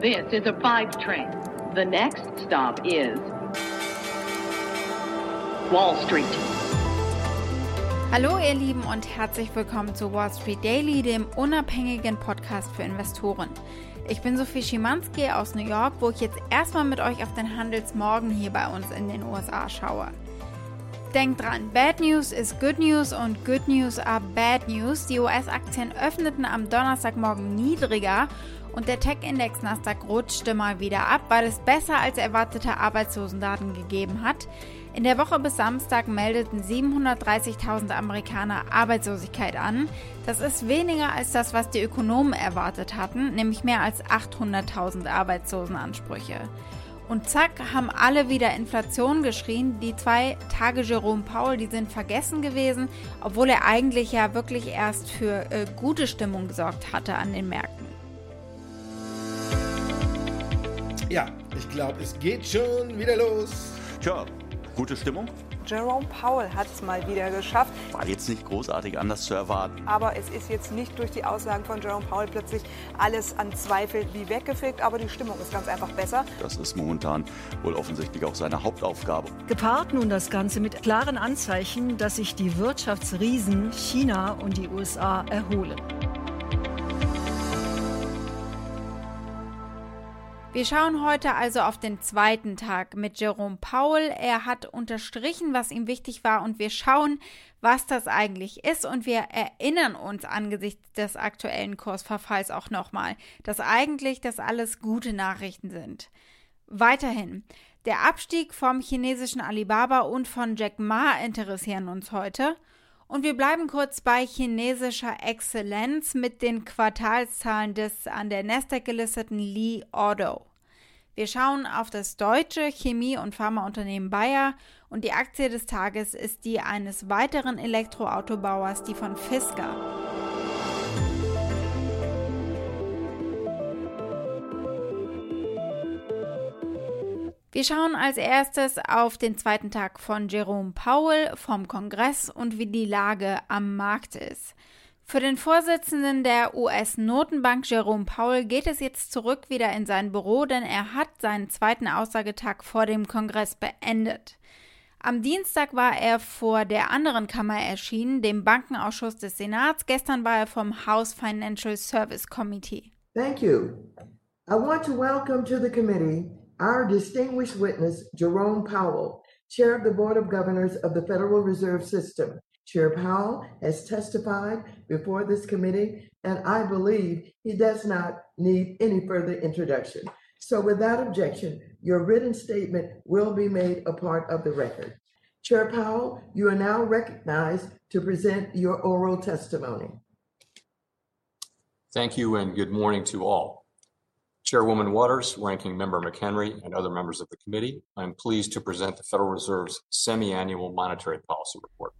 This is a five train. The next stop is Wall Street. Hallo ihr Lieben und herzlich willkommen zu Wall Street Daily, dem unabhängigen Podcast für Investoren. Ich bin Sophie Schimanski aus New York, wo ich jetzt erstmal mit euch auf den Handelsmorgen hier bei uns in den USA schaue. Denkt dran, Bad News ist Good News und Good News are Bad News. Die US-Aktien öffneten am Donnerstagmorgen niedriger und der Tech-Index Nasdaq rutschte mal wieder ab, weil es besser als erwartete Arbeitslosendaten gegeben hat. In der Woche bis Samstag meldeten 730.000 Amerikaner Arbeitslosigkeit an. Das ist weniger als das, was die Ökonomen erwartet hatten, nämlich mehr als 800.000 Arbeitslosenansprüche. Und zack, haben alle wieder Inflation geschrien. Die zwei Tage Jerome Paul, die sind vergessen gewesen, obwohl er eigentlich ja wirklich erst für äh, gute Stimmung gesorgt hatte an den Märkten. Ja, ich glaube, es geht schon wieder los. Tja, gute Stimmung. Jerome Powell hat es mal wieder geschafft. War jetzt nicht großartig anders zu erwarten. Aber es ist jetzt nicht durch die Aussagen von Jerome Powell plötzlich alles an Zweifel wie weggefegt. Aber die Stimmung ist ganz einfach besser. Das ist momentan wohl offensichtlich auch seine Hauptaufgabe. Gepaart nun das Ganze mit klaren Anzeichen, dass sich die Wirtschaftsriesen China und die USA erholen. Wir schauen heute also auf den zweiten Tag mit Jerome Powell. Er hat unterstrichen, was ihm wichtig war und wir schauen, was das eigentlich ist und wir erinnern uns angesichts des aktuellen Kursverfalls auch nochmal, dass eigentlich das alles gute Nachrichten sind. Weiterhin, der Abstieg vom chinesischen Alibaba und von Jack Ma interessieren uns heute. Und wir bleiben kurz bei chinesischer Exzellenz mit den Quartalszahlen des an der Nasdaq gelisteten Li Auto. Wir schauen auf das deutsche Chemie- und Pharmaunternehmen Bayer und die Aktie des Tages ist die eines weiteren Elektroautobauers, die von Fisker. Wir schauen als erstes auf den zweiten Tag von Jerome Powell vom Kongress und wie die Lage am Markt ist. Für den Vorsitzenden der US-Notenbank Jerome Powell geht es jetzt zurück wieder in sein Büro, denn er hat seinen zweiten Aussagetag vor dem Kongress beendet. Am Dienstag war er vor der anderen Kammer erschienen, dem Bankenausschuss des Senats. Gestern war er vom House Financial Service Committee. Thank you. I want to welcome to the committee our distinguished witness, Jerome Powell, Chair of the Board of Governors of the Federal Reserve System. Chair Powell has testified before this committee, and I believe he does not need any further introduction. So, without objection, your written statement will be made a part of the record. Chair Powell, you are now recognized to present your oral testimony. Thank you and good morning to all. Chairwoman Waters, Ranking Member McHenry, and other members of the committee, I'm pleased to present the Federal Reserve's semi-annual monetary policy report.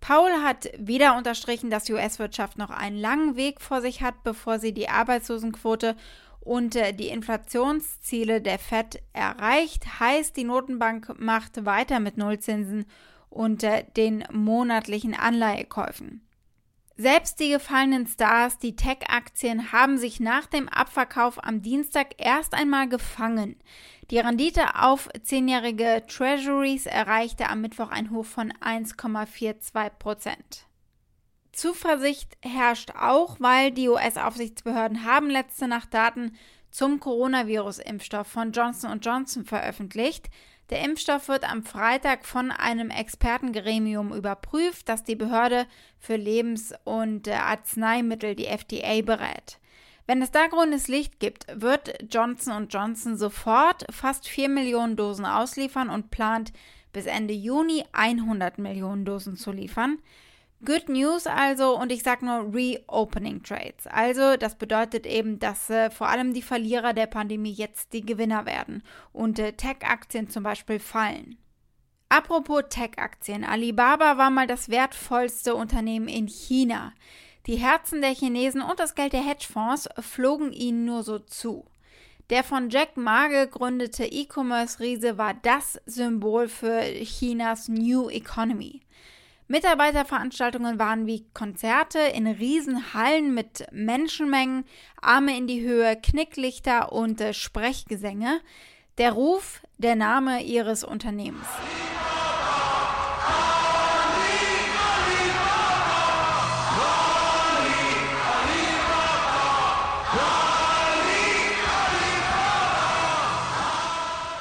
Paul hat wieder unterstrichen, dass die US-Wirtschaft noch einen langen Weg vor sich hat, bevor sie die Arbeitslosenquote und äh, die Inflationsziele der Fed erreicht. Heißt, die Notenbank macht weiter mit Nullzinsen und äh, den monatlichen Anleihekäufen. Selbst die gefallenen Stars, die Tech-Aktien, haben sich nach dem Abverkauf am Dienstag erst einmal gefangen. Die Rendite auf zehnjährige Treasuries erreichte am Mittwoch ein Hoch von 1,42 Prozent. Zuversicht herrscht auch, weil die US-Aufsichtsbehörden haben letzte Nacht Daten zum Coronavirus-Impfstoff von Johnson Johnson veröffentlicht. Der Impfstoff wird am Freitag von einem Expertengremium überprüft, das die Behörde für Lebens- und Arzneimittel, die FDA, berät. Wenn es da grünes Licht gibt, wird Johnson Johnson sofort fast 4 Millionen Dosen ausliefern und plant bis Ende Juni 100 Millionen Dosen zu liefern. Good News also und ich sage nur Reopening Trades. Also das bedeutet eben, dass äh, vor allem die Verlierer der Pandemie jetzt die Gewinner werden und äh, Tech-Aktien zum Beispiel fallen. Apropos Tech-Aktien, Alibaba war mal das wertvollste Unternehmen in China. Die Herzen der Chinesen und das Geld der Hedgefonds flogen ihnen nur so zu. Der von Jack Ma gegründete E-Commerce-Riese war das Symbol für Chinas New Economy. Mitarbeiterveranstaltungen waren wie Konzerte in Riesenhallen mit Menschenmengen, Arme in die Höhe, Knicklichter und äh, Sprechgesänge. Der Ruf, der Name ihres Unternehmens.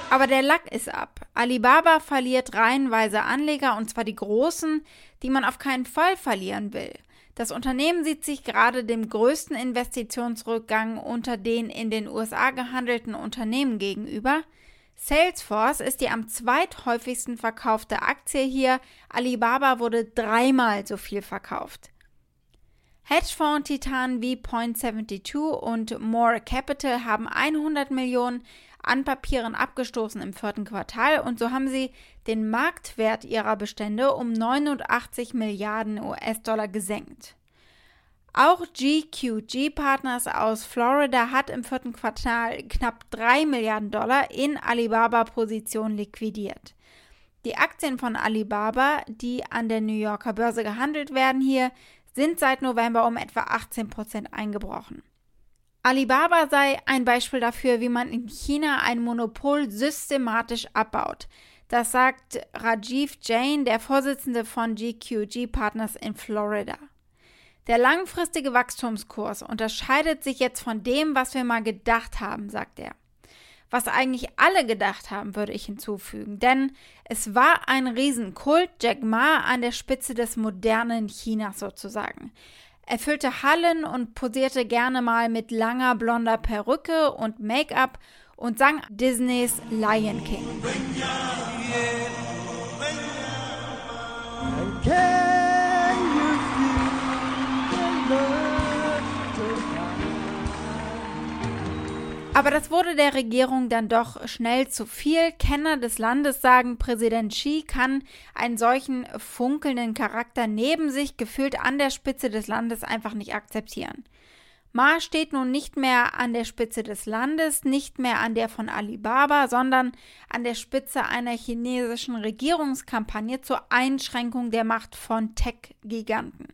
Aber der Lack ist ab. Alibaba verliert reihenweise Anleger und zwar die großen, die man auf keinen Fall verlieren will. Das Unternehmen sieht sich gerade dem größten Investitionsrückgang unter den in den USA gehandelten Unternehmen gegenüber. Salesforce ist die am zweithäufigsten verkaufte Aktie hier. Alibaba wurde dreimal so viel verkauft. Hedgefonds-Titanen wie Point72 und More Capital haben 100 Millionen, an Papieren abgestoßen im vierten Quartal und so haben sie den Marktwert ihrer Bestände um 89 Milliarden US-Dollar gesenkt. Auch GQG Partners aus Florida hat im vierten Quartal knapp 3 Milliarden Dollar in Alibaba-Positionen liquidiert. Die Aktien von Alibaba, die an der New Yorker Börse gehandelt werden hier, sind seit November um etwa 18 Prozent eingebrochen. Alibaba sei ein Beispiel dafür, wie man in China ein Monopol systematisch abbaut. Das sagt Rajiv Jain, der Vorsitzende von GQG Partners in Florida. Der langfristige Wachstumskurs unterscheidet sich jetzt von dem, was wir mal gedacht haben, sagt er. Was eigentlich alle gedacht haben, würde ich hinzufügen, denn es war ein Riesenkult, Jack Ma an der Spitze des modernen Chinas sozusagen. Er füllte Hallen und posierte gerne mal mit langer blonder Perücke und Make-up und sang Disneys Lion King. Aber das wurde der Regierung dann doch schnell zu viel. Kenner des Landes sagen, Präsident Xi kann einen solchen funkelnden Charakter neben sich gefühlt an der Spitze des Landes einfach nicht akzeptieren. Ma steht nun nicht mehr an der Spitze des Landes, nicht mehr an der von Alibaba, sondern an der Spitze einer chinesischen Regierungskampagne zur Einschränkung der Macht von Tech-Giganten.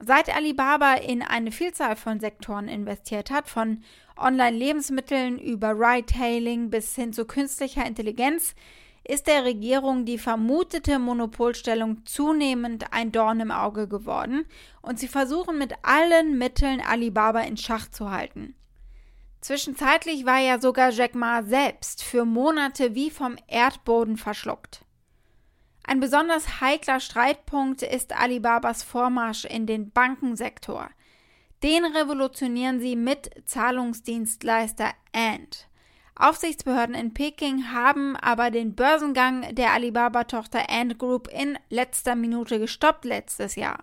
Seit Alibaba in eine Vielzahl von Sektoren investiert hat, von Online-Lebensmitteln über Ride-Hailing bis hin zu künstlicher Intelligenz, ist der Regierung die vermutete Monopolstellung zunehmend ein Dorn im Auge geworden und sie versuchen mit allen Mitteln Alibaba in Schach zu halten. Zwischenzeitlich war ja sogar Jack Ma selbst für Monate wie vom Erdboden verschluckt. Ein besonders heikler Streitpunkt ist Alibabas Vormarsch in den Bankensektor. Den revolutionieren sie mit Zahlungsdienstleister Ant. Aufsichtsbehörden in Peking haben aber den Börsengang der Alibaba-Tochter Ant Group in letzter Minute gestoppt letztes Jahr.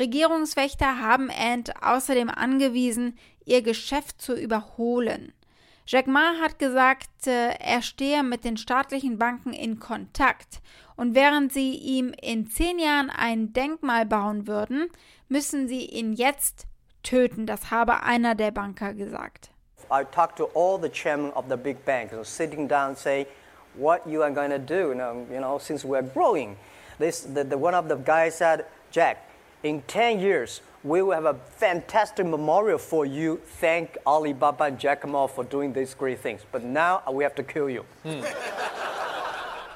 Regierungswächter haben Ant außerdem angewiesen, ihr Geschäft zu überholen. Jack Ma hat gesagt, äh, er stehe mit den staatlichen Banken in Kontakt und während sie ihm in zehn Jahren ein Denkmal bauen würden, müssen sie ihn jetzt töten. Das habe einer der Banker gesagt. I talked to all the chairmen of the big banks, so sitting down say, what you are going to do, you know, you know, since we're growing. This, the, the, one of the guys said, Jack, in 10 years, we will have a fantastic memorial for you. Thank Alibaba and Jack Ma for doing these great things. But now we have to kill you. Hmm.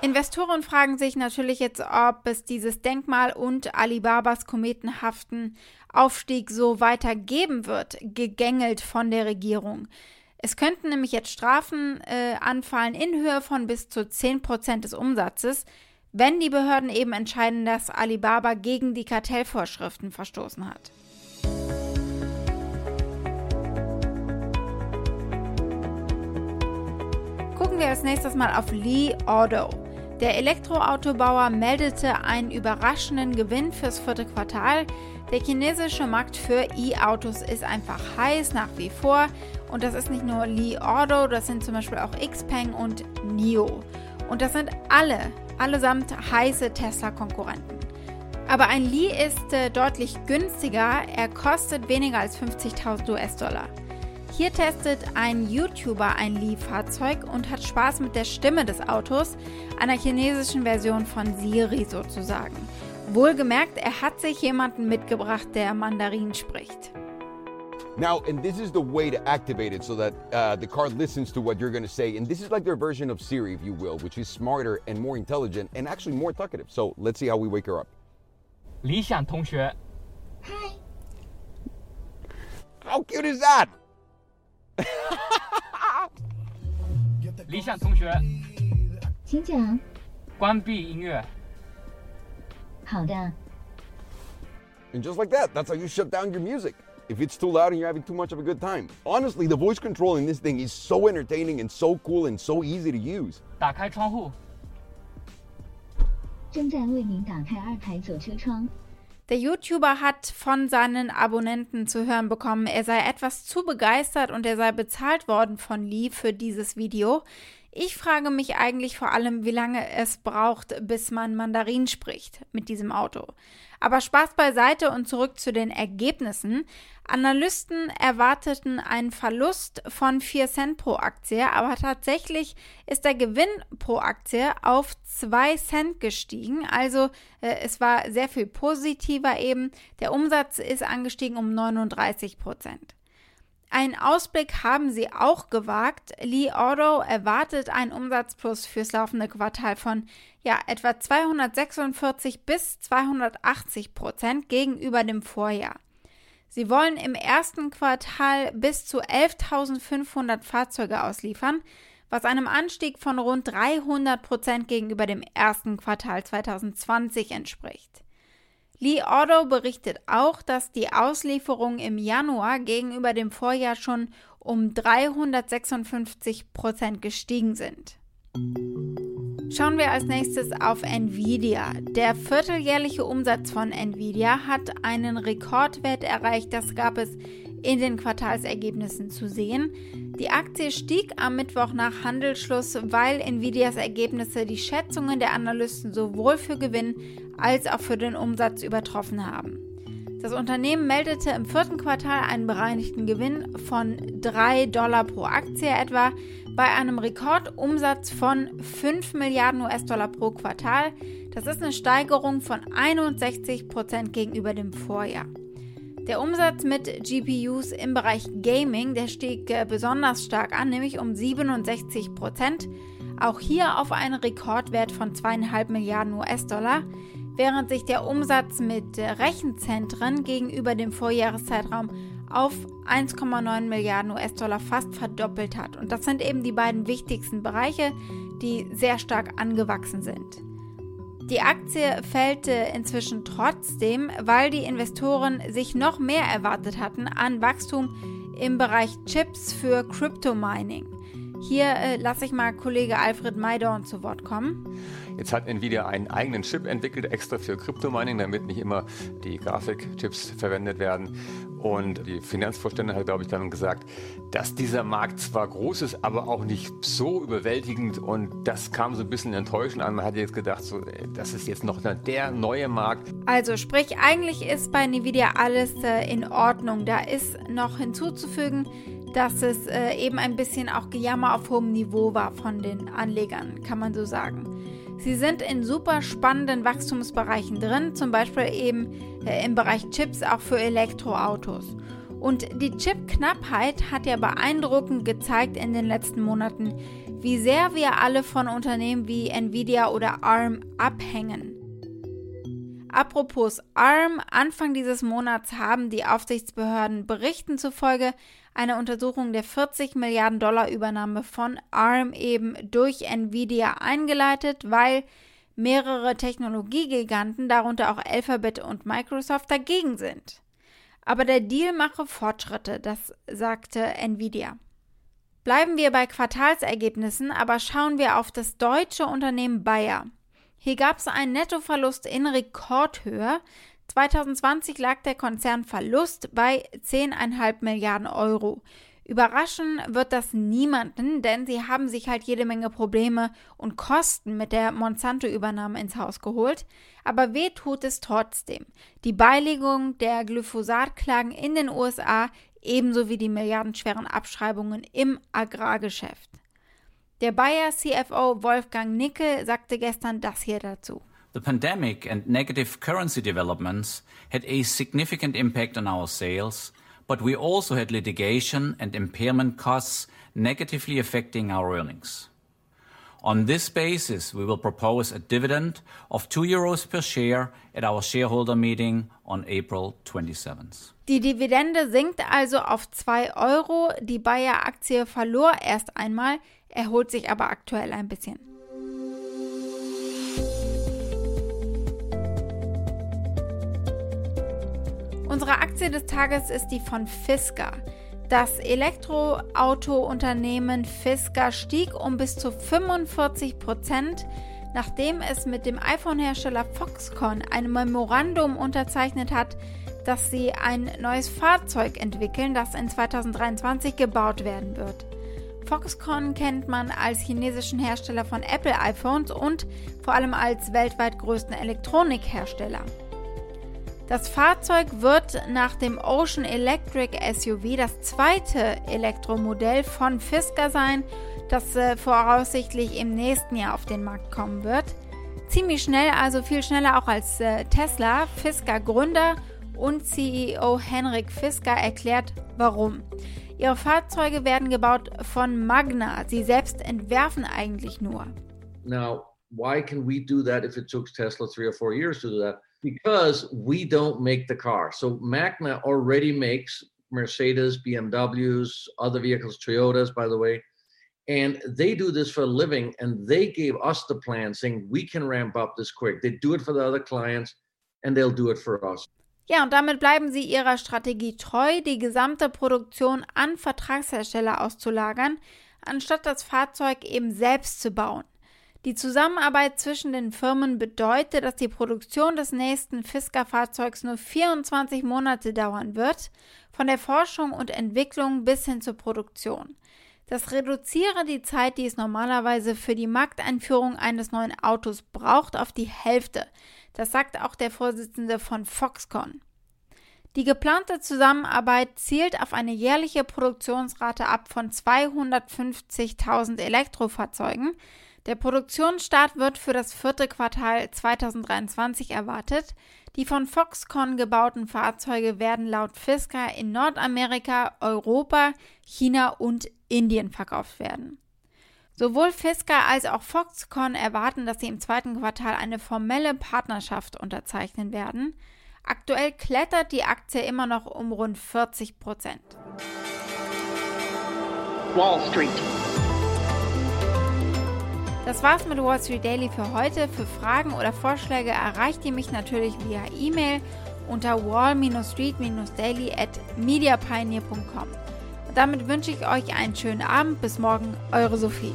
Investoren fragen sich natürlich jetzt, ob es dieses Denkmal und Alibabas kometenhaften Aufstieg so weiter geben wird, gegängelt von der Regierung. Es könnten nämlich jetzt Strafen äh, anfallen in Höhe von bis zu 10% des Umsatzes, wenn die Behörden eben entscheiden, dass Alibaba gegen die Kartellvorschriften verstoßen hat. Gucken wir als nächstes mal auf Lee Auto. Der Elektroautobauer meldete einen überraschenden Gewinn fürs vierte Quartal. Der chinesische Markt für E-Autos ist einfach heiß nach wie vor. Und das ist nicht nur Li Auto, das sind zum Beispiel auch Xpeng und NIO. Und das sind alle, allesamt heiße Tesla-Konkurrenten. Aber ein Li ist äh, deutlich günstiger. Er kostet weniger als 50.000 US-Dollar. Hier testet ein YouTuber ein Li-Fahrzeug und hat Spaß mit der Stimme des Autos, einer chinesischen Version von Siri sozusagen. Wohlgemerkt, er hat sich jemanden mitgebracht, der Mandarin spricht. Now, and this is the way to activate it so that uh, the car listens to what you're going to say. And this is like their version of Siri, if you will, which is smarter and more intelligent and actually more talkative. So let's see how we wake her up. 理想同学 How cute is that? 理想同学，请讲。关闭音乐。好的。 And just like that, that's how you shut down your music. If it's too loud and you're having too much of a good time. Honestly, the voice control in this thing is so entertaining and so cool and so easy to use. 打开窗户。正在为您打开二排左车窗。 Der YouTuber hat von seinen Abonnenten zu hören bekommen, er sei etwas zu begeistert und er sei bezahlt worden von Lee für dieses Video. Ich frage mich eigentlich vor allem, wie lange es braucht, bis man Mandarin spricht mit diesem Auto. Aber Spaß beiseite und zurück zu den Ergebnissen. Analysten erwarteten einen Verlust von 4 Cent pro Aktie, aber tatsächlich ist der Gewinn pro Aktie auf 2 Cent gestiegen. Also äh, es war sehr viel positiver eben. Der Umsatz ist angestiegen um 39 Prozent. Einen Ausblick haben sie auch gewagt. Lee Auto erwartet einen Umsatzplus fürs laufende Quartal von ja, etwa 246 bis 280 Prozent gegenüber dem Vorjahr. Sie wollen im ersten Quartal bis zu 11.500 Fahrzeuge ausliefern, was einem Anstieg von rund 300 Prozent gegenüber dem ersten Quartal 2020 entspricht. Lee Auto berichtet auch, dass die Auslieferungen im Januar gegenüber dem Vorjahr schon um 356 Prozent gestiegen sind. Schauen wir als nächstes auf Nvidia. Der vierteljährliche Umsatz von Nvidia hat einen Rekordwert erreicht, das gab es in den Quartalsergebnissen zu sehen. Die Aktie stieg am Mittwoch nach Handelsschluss, weil Nvidias Ergebnisse die Schätzungen der Analysten sowohl für Gewinn als auch für den Umsatz übertroffen haben. Das Unternehmen meldete im vierten Quartal einen bereinigten Gewinn von 3 Dollar pro Aktie etwa bei einem Rekordumsatz von 5 Milliarden US-Dollar pro Quartal. Das ist eine Steigerung von 61 Prozent gegenüber dem Vorjahr. Der Umsatz mit GPUs im Bereich Gaming, der stieg äh, besonders stark an, nämlich um 67 Prozent. Auch hier auf einen Rekordwert von 2,5 Milliarden US-Dollar, während sich der Umsatz mit äh, Rechenzentren gegenüber dem Vorjahreszeitraum auf 1,9 Milliarden US-Dollar fast verdoppelt hat. Und das sind eben die beiden wichtigsten Bereiche, die sehr stark angewachsen sind. Die Aktie fällt inzwischen trotzdem, weil die Investoren sich noch mehr erwartet hatten an Wachstum im Bereich Chips für Crypto-Mining. Hier äh, lasse ich mal Kollege Alfred Maidorn zu Wort kommen. Jetzt hat Nvidia einen eigenen Chip entwickelt, extra für Crypto-Mining, damit nicht immer die Grafikchips verwendet werden. Und die Finanzvorstände hat, glaube ich, dann gesagt, dass dieser Markt zwar groß ist, aber auch nicht so überwältigend. Und das kam so ein bisschen enttäuschend an. Man hat jetzt gedacht, so, das ist jetzt noch der neue Markt. Also sprich, eigentlich ist bei Nvidia alles äh, in Ordnung. Da ist noch hinzuzufügen, dass es äh, eben ein bisschen auch Gejammer auf hohem Niveau war von den Anlegern, kann man so sagen. Sie sind in super spannenden Wachstumsbereichen drin, zum Beispiel eben äh, im Bereich Chips auch für Elektroautos. Und die Chipknappheit hat ja beeindruckend gezeigt in den letzten Monaten, wie sehr wir alle von Unternehmen wie Nvidia oder ARM abhängen. Apropos ARM, Anfang dieses Monats haben die Aufsichtsbehörden Berichten zufolge eine Untersuchung der 40 Milliarden Dollar Übernahme von ARM eben durch Nvidia eingeleitet, weil mehrere Technologiegiganten, darunter auch Alphabet und Microsoft, dagegen sind. Aber der Deal mache Fortschritte, das sagte Nvidia. Bleiben wir bei Quartalsergebnissen, aber schauen wir auf das deutsche Unternehmen Bayer. Hier gab es einen Nettoverlust in Rekordhöhe. 2020 lag der Konzernverlust bei 10,5 Milliarden Euro. Überraschen wird das niemanden, denn sie haben sich halt jede Menge Probleme und Kosten mit der Monsanto-Übernahme ins Haus geholt. Aber weh tut es trotzdem. Die Beilegung der Glyphosat-Klagen in den USA ebenso wie die milliardenschweren Abschreibungen im Agrargeschäft. Der Bayer CFO Wolfgang Nickel sagte gestern das hier dazu. The pandemic and negative currency developments had a significant impact on our sales, but we also had litigation and impairment costs negatively affecting our earnings. On this basis, we will propose a dividend of 2 euros per share at our shareholder meeting on April 27th. Die Dividende sinkt also auf 2 Euro. Die Bayer-Aktie verlor erst einmal, erholt sich aber aktuell ein bisschen. Unsere Aktie des Tages ist die von Fisker. Das Elektroauto-Unternehmen Fisker stieg um bis zu 45 Prozent, nachdem es mit dem iPhone-Hersteller Foxconn ein Memorandum unterzeichnet hat, dass sie ein neues Fahrzeug entwickeln, das in 2023 gebaut werden wird. Foxconn kennt man als chinesischen Hersteller von Apple iPhones und vor allem als weltweit größten Elektronikhersteller. Das Fahrzeug wird nach dem Ocean Electric SUV das zweite Elektromodell von Fisker sein, das äh, voraussichtlich im nächsten Jahr auf den Markt kommen wird. Ziemlich schnell, also viel schneller auch als äh, Tesla. Fisker Gründer und CEO Henrik Fisker erklärt, warum. Ihre Fahrzeuge werden gebaut von Magna. Sie selbst entwerfen eigentlich nur. Now, why can we do that if it took Tesla three or four years to do that? Because we don't make the car. So Magna already makes Mercedes, BMWs, other vehicles, Toyotas, by the way. And they do this for a living, and they gave us the plan saying we can ramp up this quick. They do it for the other clients, and they'll do it for us. Ja, und damit bleiben sie ihrer Strategie treu, die gesamte Produktion an Vertragshersteller auszulagern, anstatt das Fahrzeug eben selbst zu bauen. Die Zusammenarbeit zwischen den Firmen bedeutet, dass die Produktion des nächsten Fisker-Fahrzeugs nur 24 Monate dauern wird, von der Forschung und Entwicklung bis hin zur Produktion. Das reduziere die Zeit, die es normalerweise für die Markteinführung eines neuen Autos braucht, auf die Hälfte. Das sagt auch der Vorsitzende von Foxconn. Die geplante Zusammenarbeit zielt auf eine jährliche Produktionsrate ab von 250.000 Elektrofahrzeugen, der Produktionsstart wird für das vierte Quartal 2023 erwartet. Die von Foxconn gebauten Fahrzeuge werden laut Fisker in Nordamerika, Europa, China und Indien verkauft werden. Sowohl Fisker als auch Foxconn erwarten, dass sie im zweiten Quartal eine formelle Partnerschaft unterzeichnen werden. Aktuell klettert die Aktie immer noch um rund 40 Prozent. Wall Street. Das war's mit Wall Street Daily für heute. Für Fragen oder Vorschläge erreicht ihr mich natürlich via E-Mail unter wall-street-daily at mediapioneer.com. Damit wünsche ich euch einen schönen Abend. Bis morgen, eure Sophie.